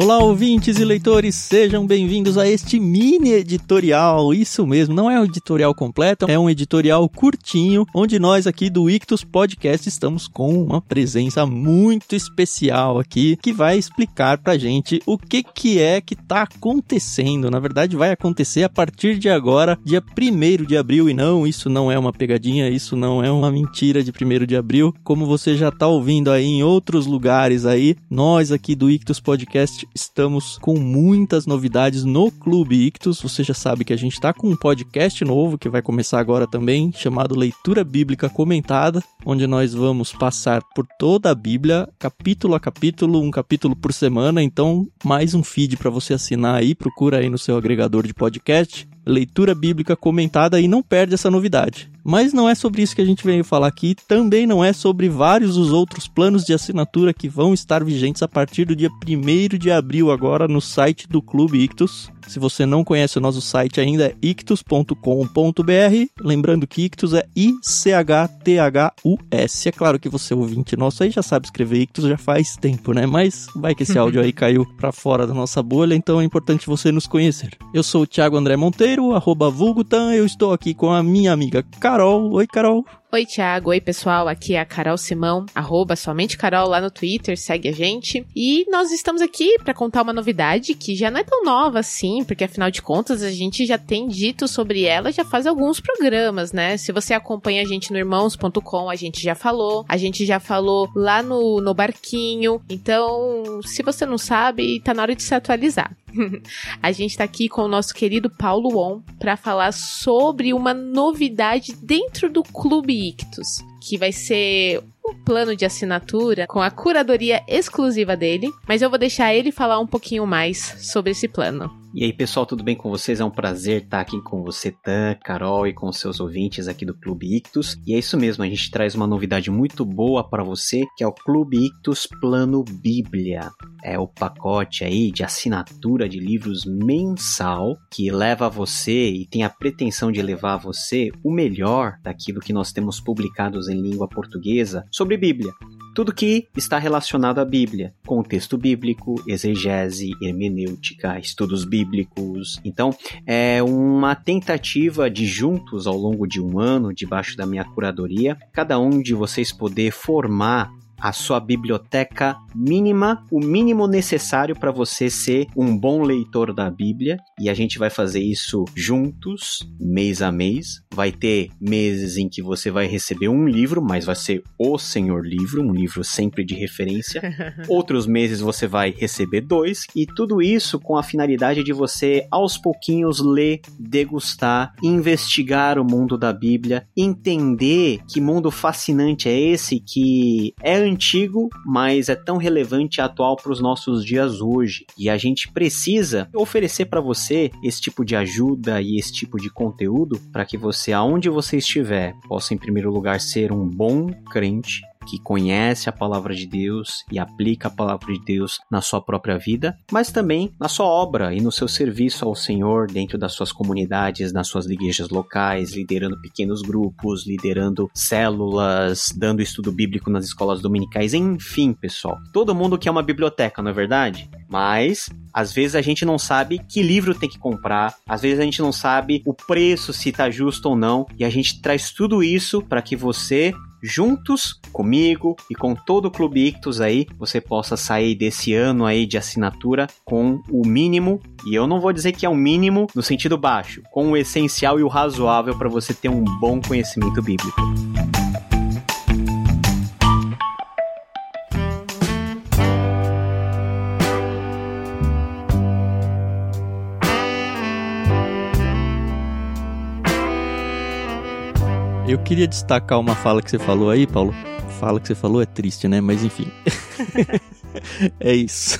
Olá, ouvintes e leitores, sejam bem-vindos a este mini editorial. Isso mesmo, não é um editorial completo, é um editorial curtinho, onde nós aqui do Ictus Podcast estamos com uma presença muito especial aqui, que vai explicar pra gente o que que é que tá acontecendo. Na verdade, vai acontecer a partir de agora, dia 1 de abril, e não, isso não é uma pegadinha, isso não é uma mentira de 1 de abril, como você já tá ouvindo aí em outros lugares aí, nós aqui do Ictus Podcast estamos com muitas novidades no Clube Ictus. Você já sabe que a gente está com um podcast novo que vai começar agora também, chamado Leitura Bíblica Comentada, onde nós vamos passar por toda a Bíblia, capítulo a capítulo, um capítulo por semana. Então, mais um feed para você assinar aí, procura aí no seu agregador de podcast. Leitura Bíblica Comentada e não perde essa novidade. Mas não é sobre isso que a gente veio falar aqui, também não é sobre vários dos outros planos de assinatura que vão estar vigentes a partir do dia 1 de abril agora no site do Clube Ictus. Se você não conhece o nosso site ainda é ictus.com.br, lembrando que Ictus é I-C-H-T-H-U-S. É claro que você ouvinte nosso aí já sabe escrever Ictus já faz tempo, né? Mas vai que esse áudio aí caiu para fora da nossa bolha, então é importante você nos conhecer. Eu sou o Thiago André Monteiro, arroba Vulgutan, eu estou aqui com a minha amiga Carol. Oi, Carol. Oi, Thiago. Oi, pessoal. Aqui é a Carol Simão, arroba somente Carol lá no Twitter, segue a gente. E nós estamos aqui para contar uma novidade que já não é tão nova assim, porque afinal de contas a gente já tem dito sobre ela já faz alguns programas, né? Se você acompanha a gente no irmãos.com, a gente já falou. A gente já falou lá no, no barquinho. Então, se você não sabe, tá na hora de se atualizar. a gente está aqui com o nosso querido Paulo On para falar sobre uma novidade dentro do Clube Ictus, que vai ser um plano de assinatura com a curadoria exclusiva dele, mas eu vou deixar ele falar um pouquinho mais sobre esse plano. E aí, pessoal, tudo bem com vocês? É um prazer estar aqui com você, Tan, Carol e com seus ouvintes aqui do Clube Ictus. E é isso mesmo, a gente traz uma novidade muito boa para você, que é o Clube Ictus Plano Bíblia. É o pacote aí de assinatura de livros mensal que leva você e tem a pretensão de levar a você o melhor daquilo que nós temos publicados em língua portuguesa sobre Bíblia tudo que está relacionado à Bíblia, contexto bíblico, exegese, hermenêutica, estudos bíblicos. Então, é uma tentativa de juntos ao longo de um ano, debaixo da minha curadoria, cada um de vocês poder formar a sua biblioteca mínima, o mínimo necessário para você ser um bom leitor da Bíblia. E a gente vai fazer isso juntos, mês a mês. Vai ter meses em que você vai receber um livro, mas vai ser o Senhor Livro, um livro sempre de referência. Outros meses você vai receber dois, e tudo isso com a finalidade de você, aos pouquinhos, ler, degustar, investigar o mundo da Bíblia, entender que mundo fascinante é esse que é antigo, mas é tão relevante e atual para os nossos dias hoje. E a gente precisa oferecer para você esse tipo de ajuda e esse tipo de conteúdo para que você, aonde você estiver, possa em primeiro lugar ser um bom crente que conhece a palavra de Deus e aplica a palavra de Deus na sua própria vida, mas também na sua obra e no seu serviço ao Senhor dentro das suas comunidades, nas suas igrejas locais, liderando pequenos grupos, liderando células, dando estudo bíblico nas escolas dominicais, enfim, pessoal. Todo mundo quer uma biblioteca, não é verdade? Mas às vezes a gente não sabe que livro tem que comprar, às vezes a gente não sabe o preço se está justo ou não, e a gente traz tudo isso para que você juntos comigo e com todo o Clube Ictus aí, você possa sair desse ano aí de assinatura com o mínimo, e eu não vou dizer que é o um mínimo no sentido baixo, com o essencial e o razoável para você ter um bom conhecimento bíblico. Eu queria destacar uma fala que você falou aí, Paulo. Fala que você falou é triste, né? Mas enfim. é isso.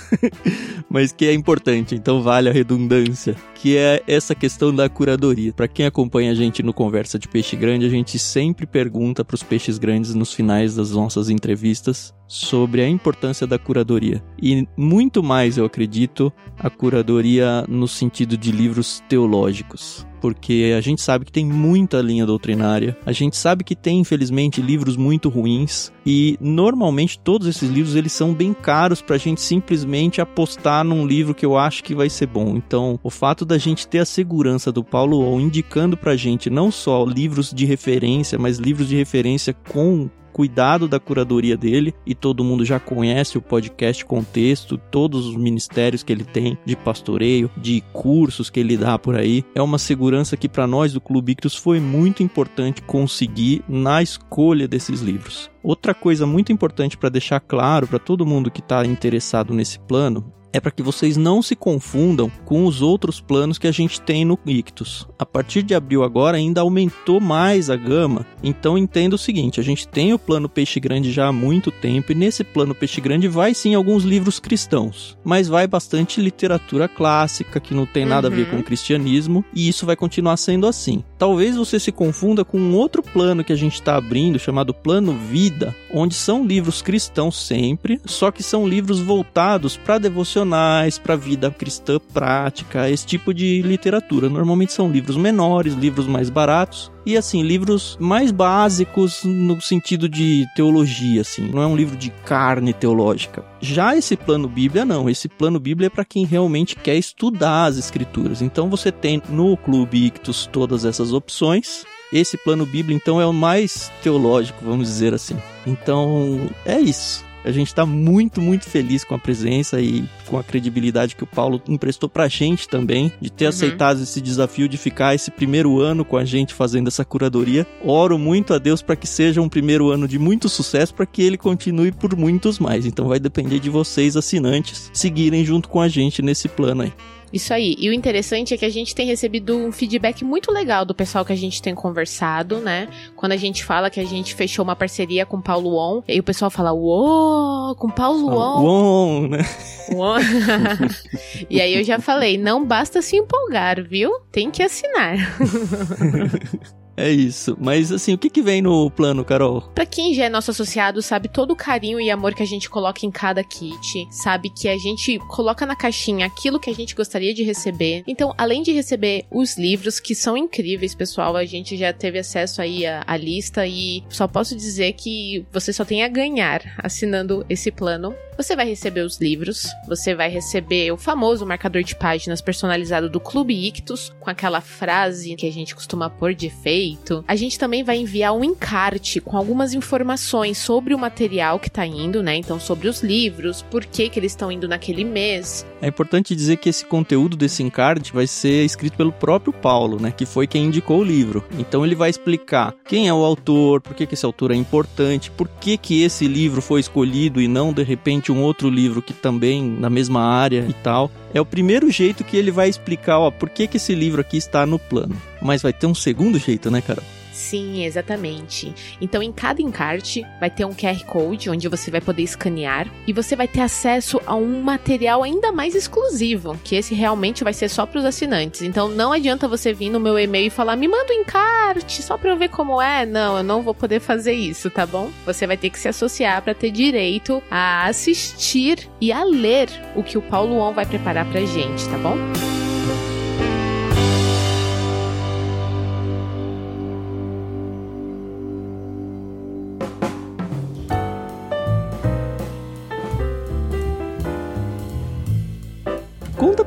Mas que é importante, então vale a redundância, que é essa questão da curadoria. Para quem acompanha a gente no Conversa de Peixe Grande, a gente sempre pergunta para os peixes grandes nos finais das nossas entrevistas sobre a importância da curadoria. E muito mais, eu acredito, a curadoria no sentido de livros teológicos porque a gente sabe que tem muita linha doutrinária, a gente sabe que tem, infelizmente, livros muito ruins, e normalmente todos esses livros eles são bem caros para a gente simplesmente apostar num livro que eu acho que vai ser bom. Então, o fato da gente ter a segurança do Paulo Wall indicando para a gente não só livros de referência, mas livros de referência com cuidado da curadoria dele e todo mundo já conhece o podcast Contexto, todos os ministérios que ele tem de pastoreio, de cursos que ele dá por aí. É uma segurança que para nós do Clube Ictus foi muito importante conseguir na escolha desses livros. Outra coisa muito importante para deixar claro para todo mundo que está interessado nesse plano é para que vocês não se confundam com os outros planos que a gente tem no Ictus. A partir de abril agora ainda aumentou mais a gama, então entenda o seguinte, a gente tem o plano Peixe Grande já há muito tempo e nesse plano Peixe Grande vai sim alguns livros cristãos, mas vai bastante literatura clássica que não tem nada uhum. a ver com o uhum. cristianismo e isso vai continuar sendo assim. Talvez você se confunda com um outro plano que a gente está abrindo chamado Plano Vida, onde são livros cristãos sempre, só que são livros voltados para devocionar devocionais, para vida cristã prática, esse tipo de literatura. Normalmente são livros menores, livros mais baratos e assim, livros mais básicos no sentido de teologia, assim, não é um livro de carne teológica. Já esse plano Bíblia não, esse plano Bíblia é para quem realmente quer estudar as escrituras. Então você tem no Clube Ictus todas essas opções. Esse plano Bíblia então é o mais teológico, vamos dizer assim. Então, é isso. A gente está muito, muito feliz com a presença e com a credibilidade que o Paulo emprestou pra gente também, de ter uhum. aceitado esse desafio de ficar esse primeiro ano com a gente fazendo essa curadoria. Oro muito a Deus para que seja um primeiro ano de muito sucesso, para que ele continue por muitos mais. Então vai depender de vocês, assinantes, seguirem junto com a gente nesse plano aí. Isso aí. E o interessante é que a gente tem recebido um feedback muito legal do pessoal que a gente tem conversado, né? Quando a gente fala que a gente fechou uma parceria com Paulo On, e o pessoal fala, uou, com Paulo On. Uou, né? Uou. e aí eu já falei, não basta se empolgar, viu? Tem que assinar. É isso. Mas assim, o que, que vem no plano, Carol? Pra quem já é nosso associado, sabe todo o carinho e amor que a gente coloca em cada kit. Sabe que a gente coloca na caixinha aquilo que a gente gostaria de receber. Então, além de receber os livros, que são incríveis, pessoal, a gente já teve acesso aí à, à lista e só posso dizer que você só tem a ganhar assinando esse plano. Você vai receber os livros, você vai receber o famoso marcador de páginas personalizado do Clube Ictus, com aquela frase que a gente costuma pôr de efeito. A gente também vai enviar um encarte com algumas informações sobre o material que tá indo, né? Então, sobre os livros, por que, que eles estão indo naquele mês. É importante dizer que esse conteúdo desse encarte vai ser escrito pelo próprio Paulo, né? Que foi quem indicou o livro. Então, ele vai explicar quem é o autor, por que, que esse autor é importante, por que, que esse livro foi escolhido e não, de repente, um outro livro que também na mesma área e tal. É o primeiro jeito que ele vai explicar, ó, por que, que esse livro aqui está no plano. Mas vai ter um segundo jeito, né, Carol? Sim, exatamente. Então, em cada encarte vai ter um QR Code onde você vai poder escanear e você vai ter acesso a um material ainda mais exclusivo, que esse realmente vai ser só para os assinantes. Então, não adianta você vir no meu e-mail e falar: "Me manda um encarte só para eu ver como é". Não, eu não vou poder fazer isso, tá bom? Você vai ter que se associar para ter direito a assistir e a ler o que o Paulo On vai preparar pra gente, tá bom?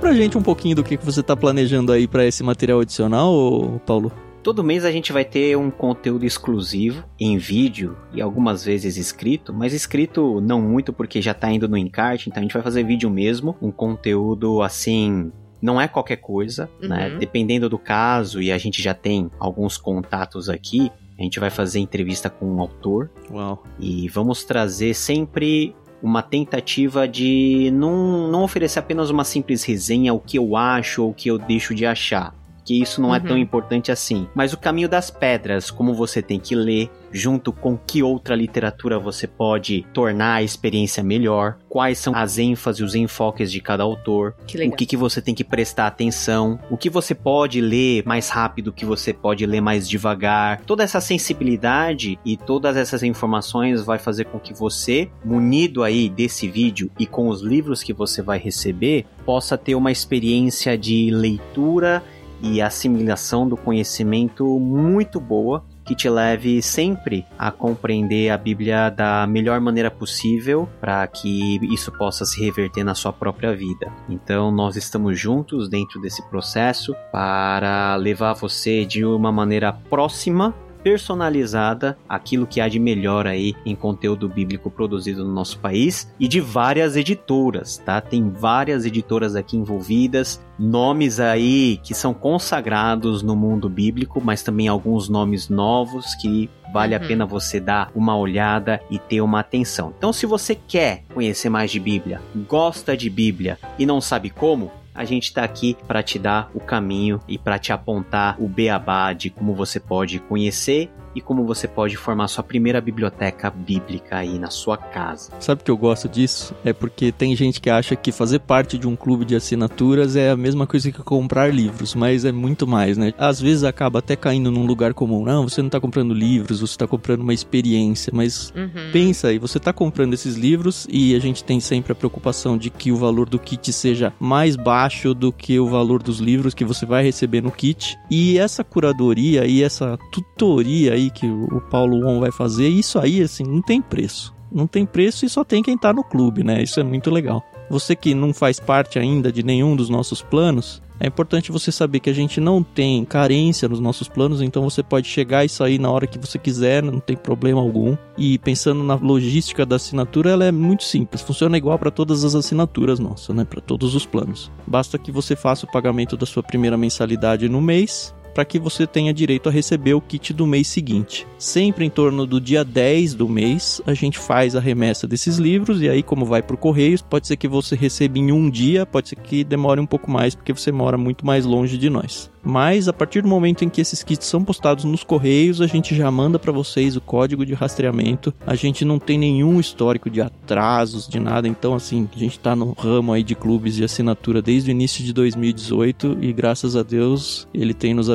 Pra gente um pouquinho do que você tá planejando aí para esse material adicional, Paulo? Todo mês a gente vai ter um conteúdo exclusivo em vídeo e algumas vezes escrito, mas escrito não muito porque já tá indo no encarte, então a gente vai fazer vídeo mesmo, um conteúdo assim não é qualquer coisa, né? uhum. né? Dependendo do caso, e a gente já tem alguns contatos aqui, a gente vai fazer entrevista com um autor. Uau. E vamos trazer sempre uma tentativa de não, não oferecer apenas uma simples resenha, o que eu acho ou o que eu deixo de achar que isso não uhum. é tão uhum. importante assim. Mas o caminho das pedras, como você tem que ler, junto com que outra literatura você pode tornar a experiência melhor, quais são as ênfases, os enfoques de cada autor, que o que, que você tem que prestar atenção, o que você pode ler mais rápido, o que você pode ler mais devagar. Toda essa sensibilidade e todas essas informações vai fazer com que você, munido aí desse vídeo e com os livros que você vai receber, possa ter uma experiência de leitura e assimilação do conhecimento muito boa que te leve sempre a compreender a Bíblia da melhor maneira possível para que isso possa se reverter na sua própria vida. Então, nós estamos juntos dentro desse processo para levar você de uma maneira próxima personalizada aquilo que há de melhor aí em conteúdo bíblico produzido no nosso país e de várias editoras, tá? Tem várias editoras aqui envolvidas, nomes aí que são consagrados no mundo bíblico, mas também alguns nomes novos que vale uhum. a pena você dar uma olhada e ter uma atenção. Então, se você quer conhecer mais de Bíblia, gosta de Bíblia e não sabe como, a gente está aqui para te dar o caminho e para te apontar o beabá de como você pode conhecer e como você pode formar sua primeira biblioteca bíblica aí na sua casa. Sabe que eu gosto disso? É porque tem gente que acha que fazer parte de um clube de assinaturas é a mesma coisa que comprar livros, mas é muito mais, né? Às vezes acaba até caindo num lugar comum. Não, você não está comprando livros, você está comprando uma experiência, mas uhum. pensa aí, você está comprando esses livros e a gente tem sempre a preocupação de que o valor do kit seja mais baixo do que o valor dos livros que você vai receber no kit. E essa curadoria e essa tutoria aí que o Paulo Won vai fazer, isso aí, assim, não tem preço. Não tem preço e só tem quem tá no clube, né? Isso é muito legal. Você que não faz parte ainda de nenhum dos nossos planos, é importante você saber que a gente não tem carência nos nossos planos, então você pode chegar e sair na hora que você quiser, não tem problema algum. E pensando na logística da assinatura, ela é muito simples, funciona igual para todas as assinaturas nossas, né, para todos os planos. Basta que você faça o pagamento da sua primeira mensalidade no mês para que você tenha direito a receber o kit do mês seguinte. Sempre em torno do dia 10 do mês, a gente faz a remessa desses livros e aí como vai por correios, pode ser que você receba em um dia, pode ser que demore um pouco mais porque você mora muito mais longe de nós. Mas a partir do momento em que esses kits são postados nos correios, a gente já manda para vocês o código de rastreamento. A gente não tem nenhum histórico de atrasos, de nada. Então, assim, a gente tá no ramo aí de clubes de assinatura desde o início de 2018 e graças a Deus ele tem nos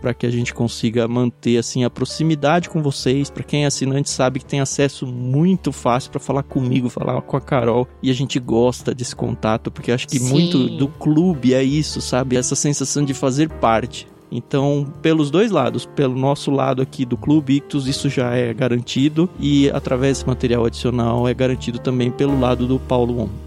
para que a gente consiga manter assim a proximidade com vocês. Para quem é assinante sabe que tem acesso muito fácil para falar comigo, falar com a Carol e a gente gosta desse contato porque acho que Sim. muito do clube é isso, sabe? Essa sensação de fazer fazer parte. Então, pelos dois lados, pelo nosso lado aqui do Clube Ictus, isso já é garantido, e através desse material adicional é garantido também pelo lado do Paulo On.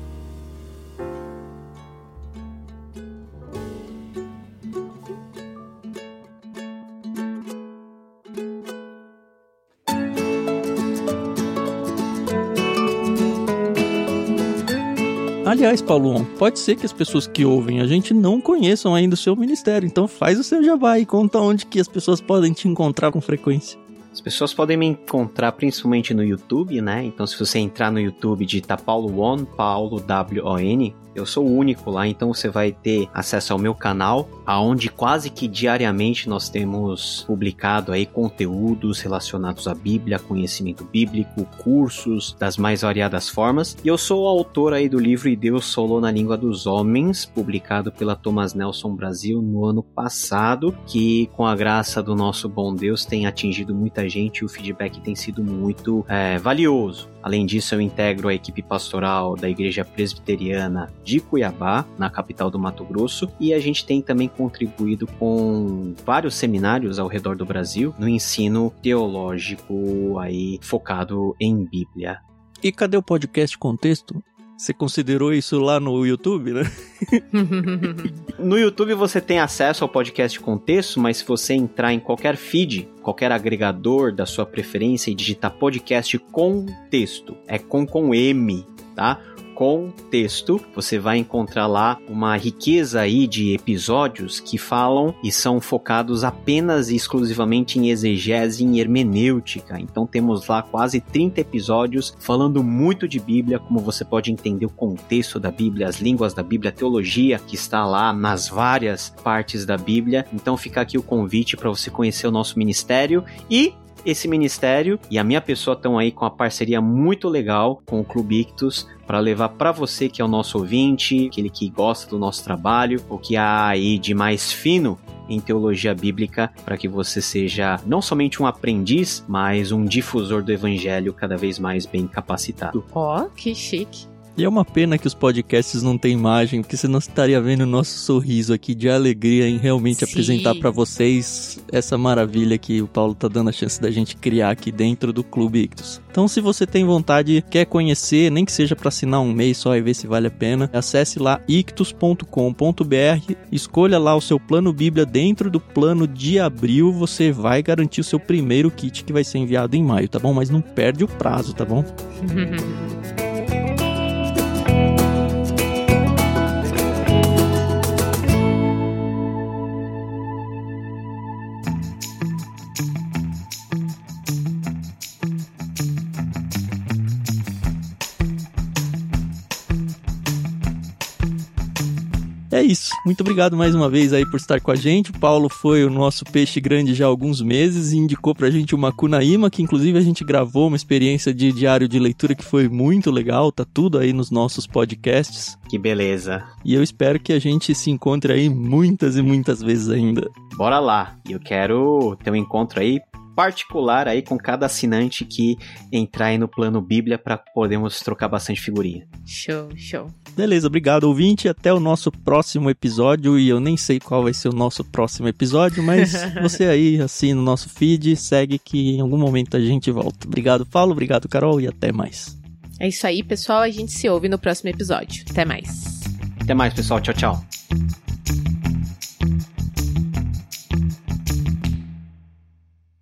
Paulo, pode ser que as pessoas que ouvem a gente não conheçam ainda o seu ministério, então faz o seu jabá e conta onde que as pessoas podem te encontrar com frequência. As pessoas podem me encontrar principalmente no YouTube, né? Então, se você entrar no YouTube e digitar Paulo One, Paulo W-O-N, eu sou o único lá, então você vai ter acesso ao meu canal, aonde quase que diariamente nós temos publicado aí conteúdos relacionados à Bíblia, conhecimento bíblico, cursos das mais variadas formas. E eu sou o autor aí do livro E Deus Solou na Língua dos Homens, publicado pela Thomas Nelson Brasil no ano passado, que com a graça do nosso bom Deus tem atingido muita gente e o feedback tem sido muito é, valioso. Além disso, eu integro a equipe pastoral da Igreja Presbiteriana de Cuiabá, na capital do Mato Grosso, e a gente tem também contribuído com vários seminários ao redor do Brasil no ensino teológico aí focado em Bíblia. E cadê o podcast Contexto? Você considerou isso lá no YouTube, né? no YouTube você tem acesso ao podcast contexto, mas se você entrar em qualquer feed, qualquer agregador da sua preferência e digitar podcast com texto, é com com M, tá? Contexto, você vai encontrar lá uma riqueza aí de episódios que falam e são focados apenas e exclusivamente em exegese e em hermenêutica. Então temos lá quase 30 episódios falando muito de Bíblia, como você pode entender o contexto da Bíblia, as línguas da Bíblia, a teologia que está lá nas várias partes da Bíblia. Então fica aqui o convite para você conhecer o nosso ministério e esse ministério e a minha pessoa estão aí com uma parceria muito legal com o Clube Ictus para levar para você que é o nosso ouvinte, aquele que gosta do nosso trabalho, o que há aí de mais fino em teologia bíblica para que você seja não somente um aprendiz, mas um difusor do evangelho cada vez mais bem capacitado. Ó, oh, que chique. E é uma pena que os podcasts não têm imagem, porque você não estaria vendo o nosso sorriso aqui de alegria em realmente Sim. apresentar para vocês essa maravilha que o Paulo tá dando a chance da gente criar aqui dentro do Clube Ictus. Então, se você tem vontade, quer conhecer, nem que seja para assinar um mês só e ver se vale a pena, acesse lá ictus.com.br, escolha lá o seu plano Bíblia dentro do plano de abril, você vai garantir o seu primeiro kit que vai ser enviado em maio, tá bom? Mas não perde o prazo, tá bom? É isso. Muito obrigado mais uma vez aí por estar com a gente. O Paulo foi o nosso peixe grande já há alguns meses e indicou pra gente uma Kunaíma, que inclusive a gente gravou uma experiência de diário de leitura que foi muito legal. Tá tudo aí nos nossos podcasts. Que beleza. E eu espero que a gente se encontre aí muitas e muitas vezes ainda. Bora lá. Eu quero ter um encontro aí particular aí com cada assinante que entrar aí no plano Bíblia para podermos trocar bastante figurinha. Show, show. Beleza, obrigado ouvinte, até o nosso próximo episódio e eu nem sei qual vai ser o nosso próximo episódio, mas você aí assina o nosso feed, segue que em algum momento a gente volta. Obrigado Paulo, obrigado Carol e até mais. É isso aí, pessoal, a gente se ouve no próximo episódio. Até mais. Até mais, pessoal. Tchau, tchau.